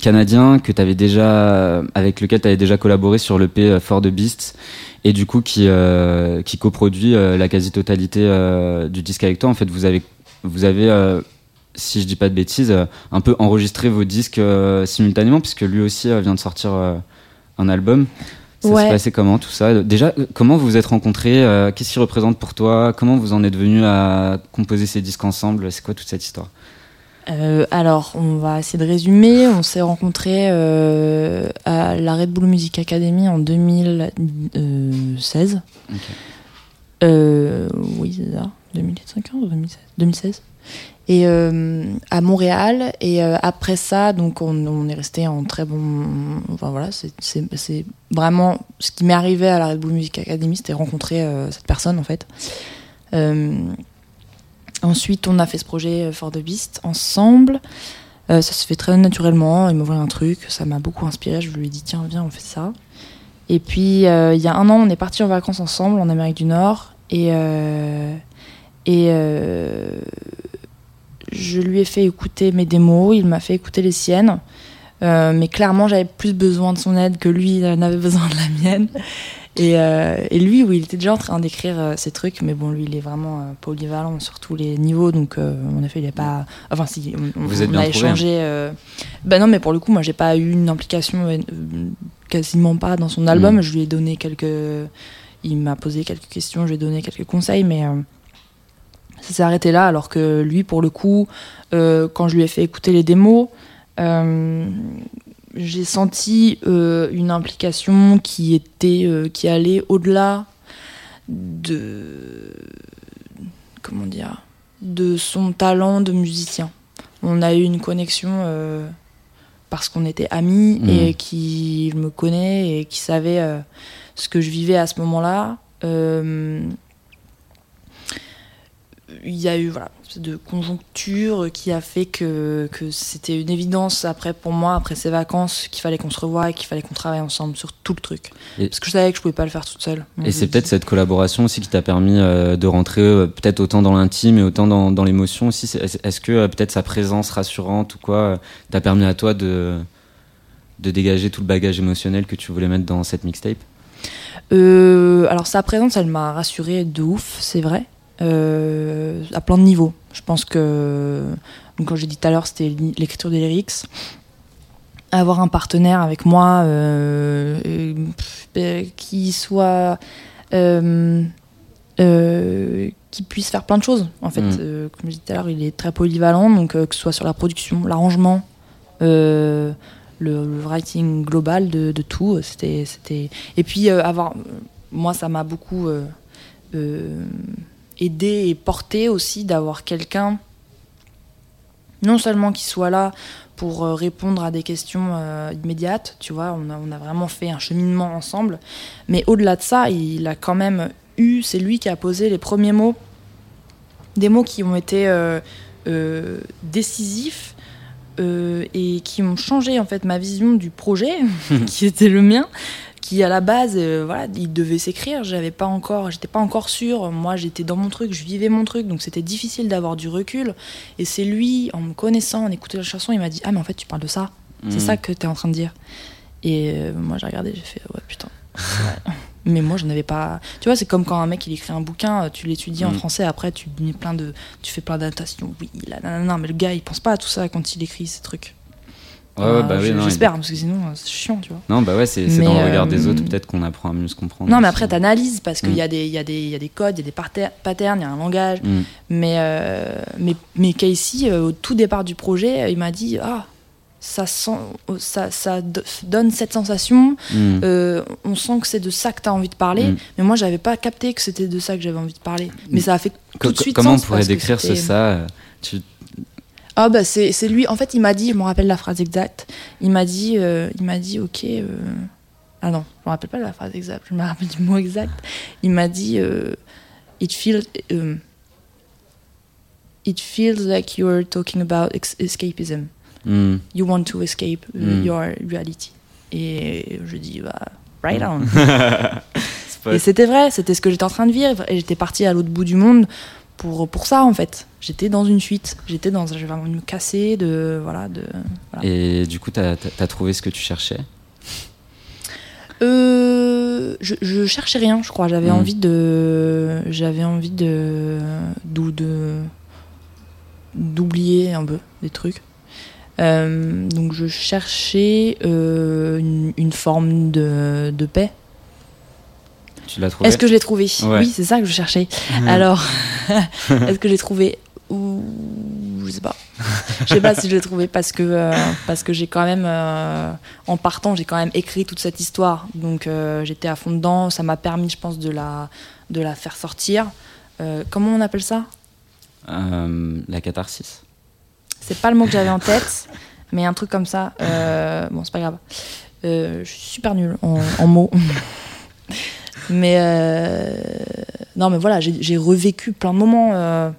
canadien que t'avais déjà, avec lequel tu avais déjà collaboré sur l'EP euh, For the Beasts et du coup qui qui coproduit la quasi-totalité du disque avec toi. En fait, vous avez vous avez si je dis pas de bêtises, euh, un peu enregistrer vos disques euh, simultanément, puisque lui aussi euh, vient de sortir un album. Ça Ouais. s'est passé comment tout ça? Déjà, comment vous vous êtes rencontrés Qu'est-ce qu'il représente pour toi? Comment vous en êtes venus à composer ces disques ensemble? C'est quoi toute cette histoire? Euh, alors, on va essayer de résumer. On s'est rencontrés euh, à la Red Bull Music Academy en 2016. Ok. Euh, oui, c'est ça. 2015 ou 2016 2016 euh, à Montréal. Et euh, après ça, donc on, est resté en très bon. Enfin voilà, c'est- vraiment ce qui m'est arrivé à la Red Bull Music Academy, c'était rencontrer euh, cette personne en fait. Ensuite, on a fait ce projet For the Beast ensemble. Ça se fait très naturellement. Il envoyé un truc, ça m'a beaucoup inspiré. Je lui ai dit tiens viens on fait ça. Et puis il y a un an, on est parti en vacances ensemble en Amérique du Nord et et je lui ai fait écouter mes démos, il m'a fait écouter les siennes. Euh, mais clairement, j'avais plus besoin de son aide que lui euh, n'avait besoin de la mienne. Et, euh, et lui, oui, il était déjà en train d'écrire euh, ses trucs, mais bon, lui, il est vraiment polyvalent sur tous les niveaux, donc en effet, il n'est pas. Enfin, si, on, on- Vous êtes on bien a échangé. Ben non, mais pour le coup, moi, j'ai pas eu une implication quasiment pas dans son album. Mm. Je lui ai donné quelques. Il m'a posé quelques questions, je lui ai donné quelques conseils, mais ça s'est arrêté là. Alors que lui, pour le coup, euh, quand je lui ai fait écouter les démos, euh, j'ai senti euh, une implication qui était qui allait au-delà de comment dire de son talent de musicien. On a eu une connexion parce qu'on était amis Mhm. et qui me connaît et qui savait ce que je vivais à ce moment-là. Il y a eu voilà de conjoncture qui a fait que, que c'était une évidence après pour moi après ces vacances qu'il fallait qu'on se revoie et qu'il fallait qu'on travaille ensemble sur tout le truc. Et- parce que je savais que je pouvais pas le faire toute seule. Et c'est peut-être cette collaboration aussi qui t'a permis euh, de rentrer euh, peut-être autant dans l'intime et autant dans, dans l'émotion aussi. Est-ce que euh, peut-être sa présence rassurante ou quoi t'a permis à toi de, de dégager tout le bagage émotionnel que tu voulais mettre dans cette mixtape? Euh, alors sa présence, elle m'a rassurée de ouf, c'est vrai, euh, à plein de niveaux. Je pense que, donc, comme j'ai dit tout à l'heure, c'était l'écriture des lyrics. Avoir un partenaire avec moi euh, qui soit euh, qui puisse faire plein de choses. En fait, Mm. Euh, comme je disais tout à l'heure, il est très polyvalent, donc euh, que ce soit sur la production, l'arrangement, le, le writing global de, de tout, c'était, c'était. Et puis avoir, moi, ça m'a beaucoup aidé et porté aussi d'avoir quelqu'un, non seulement qui soit là pour euh, répondre à des questions euh, immédiates, tu vois, on a, on a vraiment fait un cheminement ensemble, mais au-delà de ça, il a quand même eu, c'est lui qui a posé les premiers mots, des mots qui ont été euh, décisifs et qui ont changé en fait ma vision du projet, qui était le mien, qui à la base, euh, voilà, il devait s'écrire. J'avais pas encore, j'étais pas encore sûre. Moi, j'étais dans mon truc, je vivais mon truc, donc c'était difficile d'avoir du recul. Et c'est lui, en me connaissant, en écoutant la chanson, il m'a dit ah mais en fait tu parles de ça. C'est Mm. ça que tu es en train de dire. Et euh, moi, j'ai regardé, j'ai fait, ouais, putain. Mais moi, je n'avais pas. Tu vois, c'est comme quand un mec il écrit un bouquin, euh, tu l'étudies en Mm. français, après tu mets plein de, tu fais plein d'adaptations. Oui, là, non, non, mais le gars, il pense pas à tout ça quand il écrit ces trucs. Ouais, ouais, Euh, bah oui, non, J'espère, parce que sinon, euh, c'est chiant, tu vois. Non, bah ouais, c'est dans le regard euh, des autres peut-être qu'on apprend à mieux se comprendre. Non, mais après, t'analyses parce qu'il Mm. y, a des- il y, a des- il y a des codes, il y a des patterns, il y a un langage. Mm. Mais, euh, mais, mais Casey, euh, au tout départ du projet, euh, il m'a dit Ah, ça, sent, ça, ça do- donne cette sensation. Mm. euh, on sent que c'est de ça que tu as envie de parler. Mm. Mais moi, j'avais pas capté que c'était de ça que j'avais envie de parler. Mais ça a fait tout de suite Comment on pourrait décrire ce ça? Euh, tu... Ah, bah, c'est c'est lui. En fait, il m'a dit, je me rappelle la phrase exacte. Il m'a dit, euh, il m'a dit, ok. euh, Ah non, je me rappelle pas la phrase exacte. Je me rappelle du mot exact. Il m'a dit, euh, it feels. euh, It feels like you're talking about ex- escapism. Mm. You want to escape uh, Mm. your reality. Et je dis, bah, right on. Et c'était vrai, c'était ce que j'étais en train de vivre. Et j'étais partie à l'autre bout du monde pour, pour ça, en fait. J'étais dans une fuite. J'étais dans. J'avais envie de me casser, de. Voilà, de. voilà. Et du coup, t'as as, trouvé ce que tu cherchais? Euh, je, je cherchais rien, je crois. J'avais Mm. envie de. J'avais envie de d'oublier un peu des trucs. Euh, donc je cherchais euh, une, une forme de, de paix. Tu l'as trouvé Est-ce que je l'ai trouvé Ouais. Oui, c'est ça que je cherchais. Alors, est-ce que j'ai trouvé ou je sais pas. Je sais pas si je l'ai trouvé parce que euh, parce que j'ai quand même euh, en partant j'ai quand même écrit toute cette histoire donc euh, j'étais à fond dedans ça m'a permis je pense de la de la faire sortir comment on appelle ça? La catharsis. C'est pas le mot que j'avais en tête, mais un truc comme ça. Bon, c'est pas grave. Je suis super nulle en, en mots. mais euh, non, mais voilà, j'ai revécu plein de moments euh,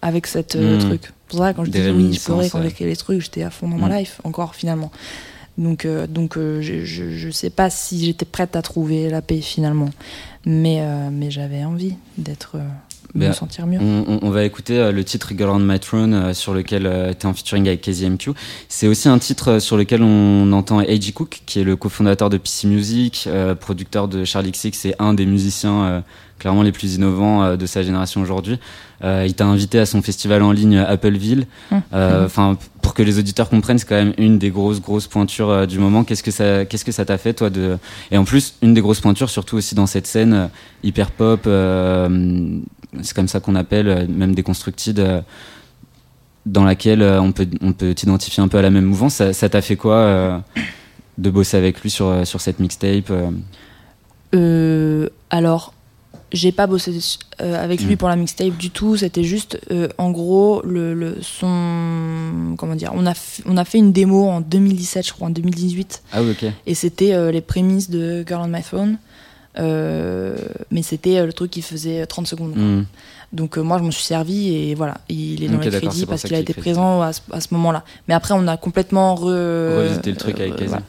avec cette euh, Mm. truc. C'est pour ça quand je disais oui, je ouais. j'écrivais les trucs, j'étais à fond dans ma Mm. life encore finalement. Donc, euh, donc euh, je, je, je sais pas si j'étais prête à trouver la paix finalement, mais, euh, mais j'avais envie d'être, euh, de me sentir mieux. On, va écouter euh, le titre Girl on My Throne euh, sur lequel tu es en featuring avec KZMQ. C'est aussi un titre euh, sur lequel on entend A.J. Cook, qui est le cofondateur de PC Music, euh, producteur de Charlie XX et un des musiciens euh, clairement les plus innovants euh, de sa génération aujourd'hui. Euh, il t'a invité à son festival en ligne Appleville. Mmh. Euh, Enfin, pour que les auditeurs comprennent, c'est quand même une des grosses grosses pointures euh, du moment. Qu'est-ce que ça, qu'est-ce que ça t'a fait toi de Et en plus, une des grosses pointures, surtout aussi dans cette scène euh, hyper pop. C'est comme ça qu'on appelle, euh, même déconstructed, euh, dans laquelle euh, on peut on peut t'identifier un peu à la même mouvance. Ça t'a fait quoi de bosser avec lui sur sur cette mixtape euh? Alors, j'ai pas bossé euh, avec lui Mm. pour la mixtape du tout. C'était juste, euh, en gros, le, le- son. Comment dire on a, on a fait une démo en 2017, je crois, en 2018. Ah oui, ok. Et c'était les prémices de Girl on My Phone. Euh, mais c'était euh, le truc qui faisait 30 secondes. quoi. Hmm. Donc euh, moi, je m'en suis servi et voilà, il est dans Ok, les crédits parce qu'il a été présent à ce, moment-là. Mais après, on a complètement re, Revisiter le truc avec euh, voilà.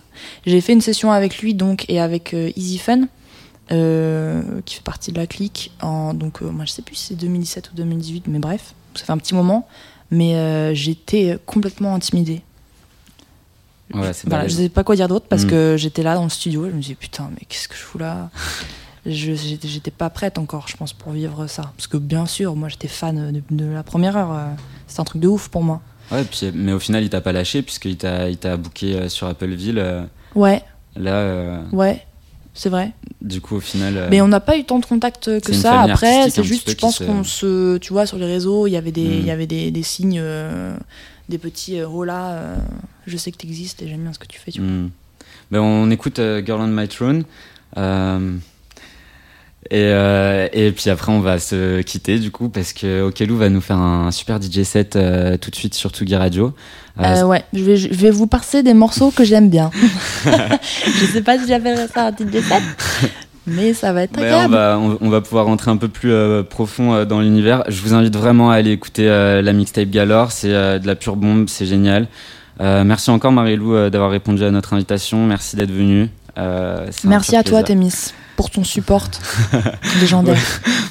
J'ai fait une session avec lui donc et avec euh, Easy Fun, euh, qui fait partie de la clique. En, donc euh, moi, je sais plus si c'est 2017 ou 2018, mais bref, ça fait un petit moment. Mais euh, j'étais complètement intimidée. Ouais, c'est Voilà, je sais pas quoi dire d'autre parce Mm. que j'étais là dans le studio et je me disais putain mais qu'est-ce que je fous là? Je, j'étais, pas prête encore je pense pour vivre ça parce que bien sûr moi j'étais fan de, de la première heure euh, c'était un truc de ouf pour moi Ouais, puis, mais au final, il t'a pas lâché puisqu'il t'a booké euh, sur Appleville. euh, ouais là, euh, ouais c'est vrai du coup, au final. euh, mais on n'a pas eu tant de contact que C'est ça après c'est juste je pense qu'on se tu vois sur les réseaux il y avait des Mm. y avait des, des signes euh, des petits euh, oh là euh, je sais que tu existes et j'aime bien ce que tu fais tu vois. Hmm. Ben, on écoute euh, Girl on My Throne. euh, et, euh, et puis après, on va se quitter du coup parce que Okelou va nous faire un super DJ set euh, tout de suite sur Tsugi Radio. Euh, Euh, ouais, je vais, je vais vous passer des morceaux que j'aime bien. je sais pas si j'appellerais ça un DJ set, mais ça va être Ben, on, agréable. va, on, on va pouvoir rentrer un peu plus euh, profond euh, dans l'univers. Je vous invite vraiment à aller écouter euh, la mixtape Galore. C'est de la pure bombe, c'est génial. Merci encore Marie-Lou d'avoir répondu à notre invitation. Merci d'être venue. Merci à toi. Témis, pour ton support légendaire.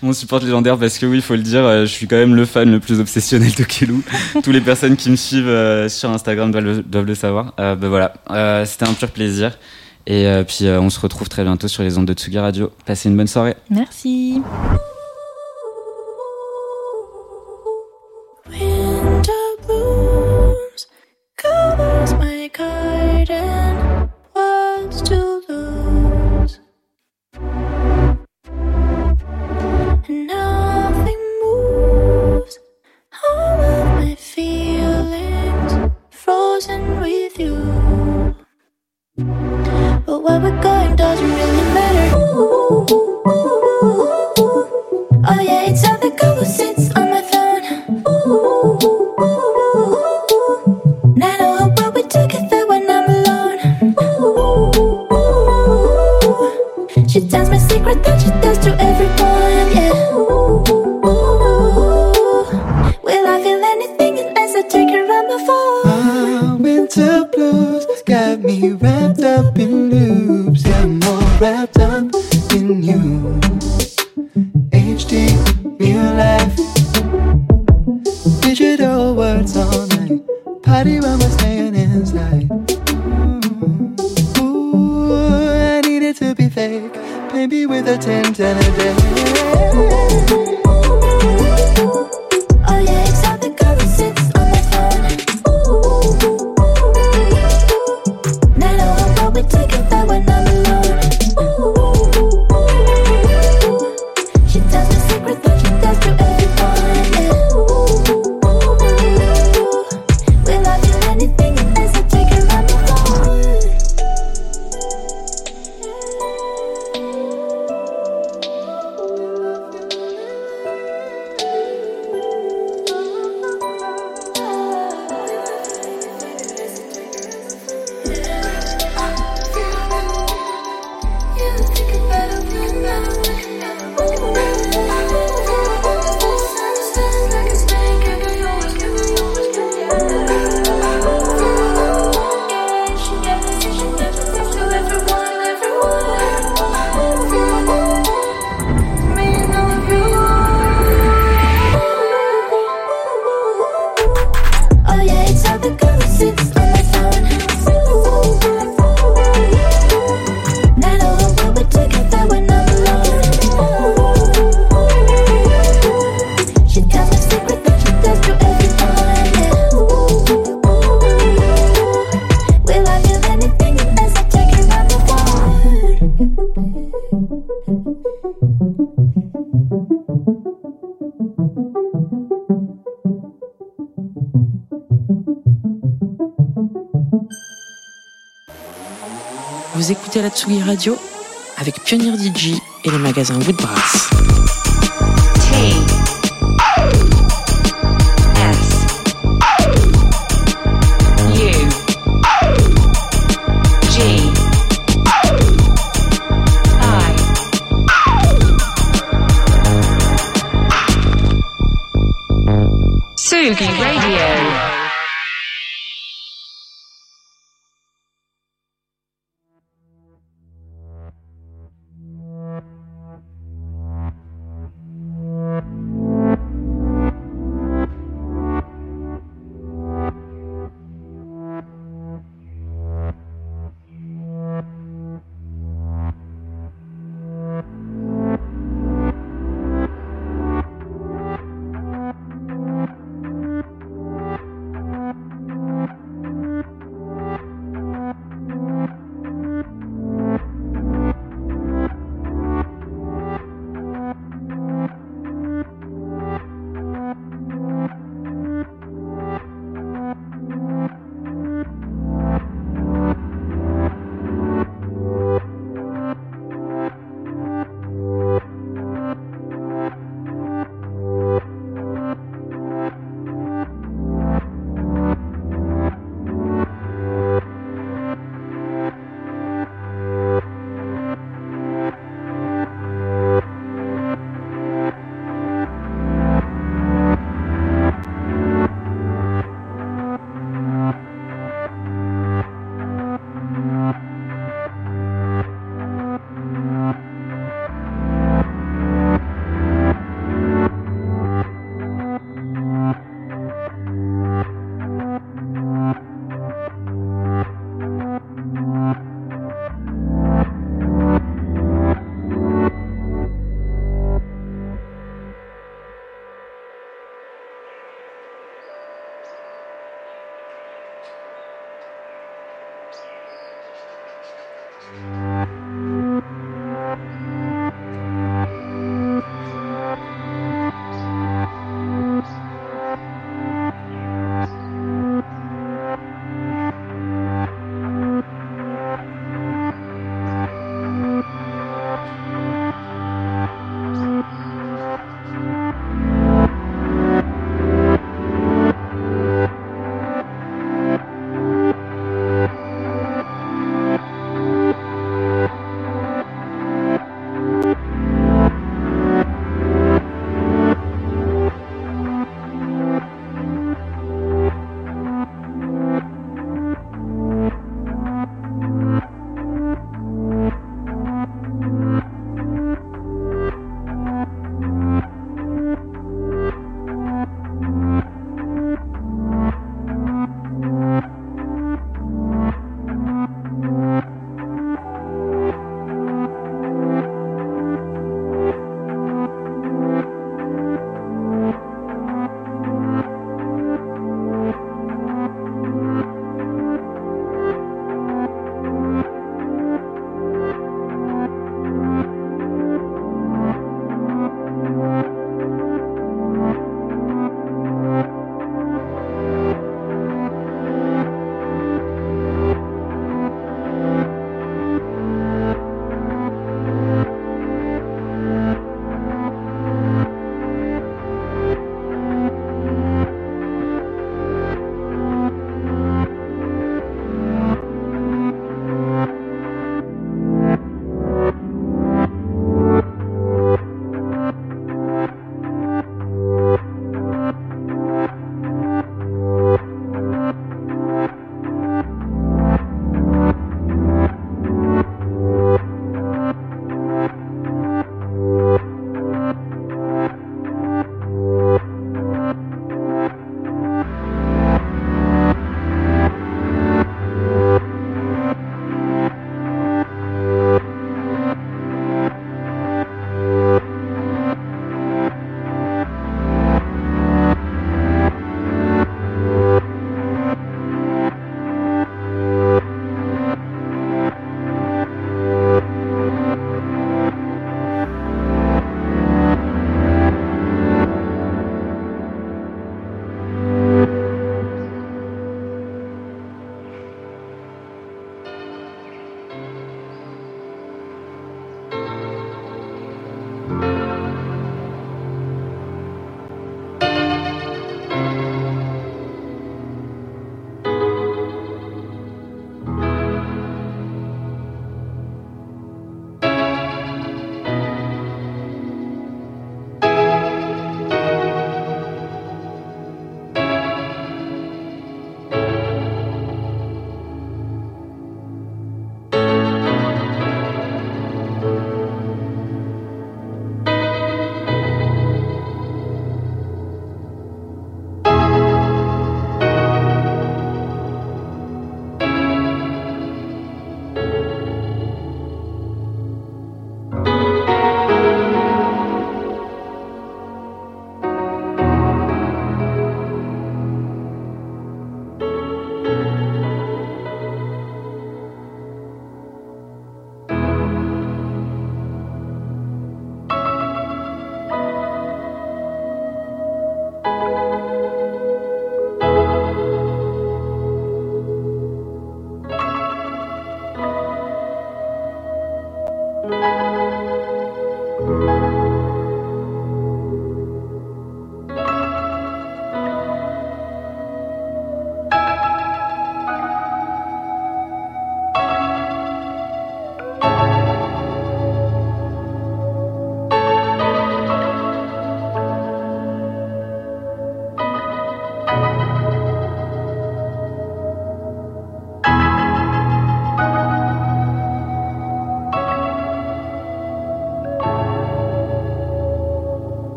Mon support légendaire parce que oui, il faut le dire, je suis quand même le fan le plus obsessionnel de Kelou. Toutes les personnes qui me suivent sur Instagram doivent le, doivent le savoir. Ben voilà, c'était un pur plaisir. Et euh, puis euh, on se retrouve très bientôt sur les ondes de Tsugi Radio. Passez une bonne soirée. Merci. Winter blooms covers my garden. But where we're going doesn't really matter. Oh yeah, it's how the who sits on my phone. Now I know how well we together when I'm alone. She tells me secret that she tells to everyone, yeah. Will I feel anything unless I take her on my phone? My winter blues got me wrapped up in loops. Yeah, more wrapped up in you. HD, real life. Digital words all night. Party when we're staying inside. Ooh, I need it to be fake. Maybe with a tint and a day. Tsugi Radio avec Pionnier DJ et le magasin Woodbrass.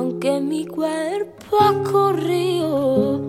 Aunque mi cuerpo ha corrido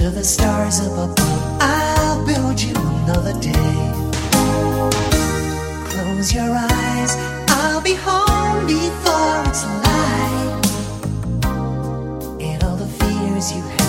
to the stars up above. I'll build you another day. Close your eyes, I'll be home before it's light. And all the fears you have.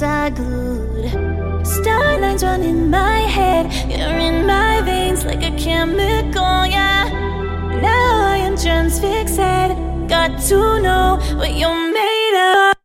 hands are glued. Starlines run in my head, you're in my veins like a chemical, yeah. Now I am transfixed, got to know what you're made of.